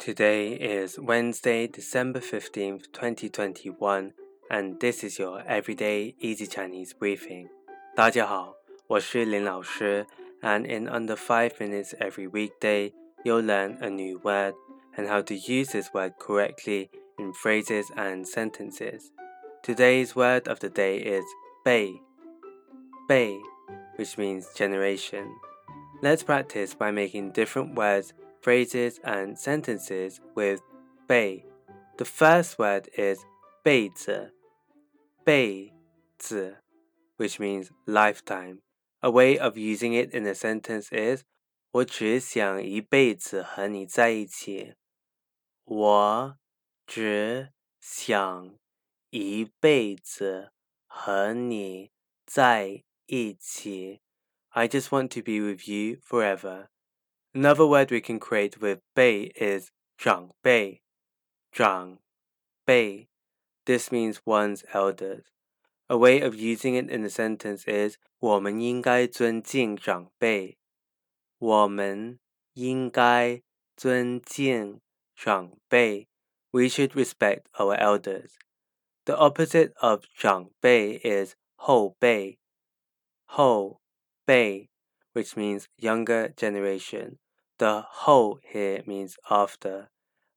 Today is Wednesday, December 15th, 2021, and this is your everyday easy Chinese briefing. 大家好，我是林老师, and in under 5 minutes every weekday, you'll learn a new word and how to use this word correctly in phrases and sentences. Today's word of the day is bei, bei, which means generation. Let's practice by making different words phrases and sentences with "bei". The first word is 辈子,辈子, which means lifetime. A way of using it in a sentence is 我只想一辈子和你在一起。我只想一辈子和你在一起。I just want to be with you forever. Another word we can create with 辈 is 长辈,长辈. This means one's elders. A way of using it in a sentence is 我们应该尊敬长辈。我们应该尊敬长辈. We should respect our elders. The opposite of 长辈 is 后辈。后辈 which means younger generation. The ho here means after.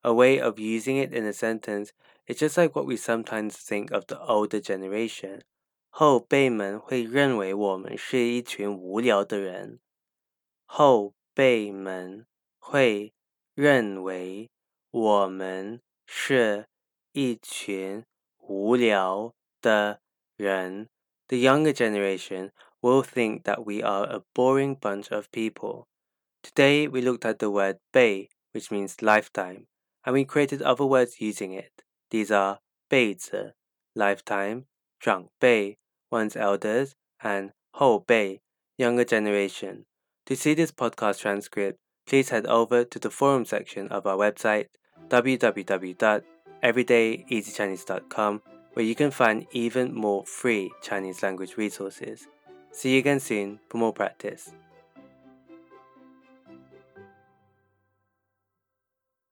A way of using it in a sentence is just like what we sometimes think of the older generation. 后辈们会认为我们是一群无聊的人。后辈们会认为我们是一群无聊的人。The younger generation will think that we are a boring bunch of people. Today we looked at the word bei, which means lifetime, and we created other words using it. These are 辈子, lifetime, 长辈, one's elders, and 后辈, younger generation. To see this podcast transcript, please head over to the forum section of our website, www.everydayeasychinese.com, where you can find even more free Chinese language resources. See you again soon for more practice.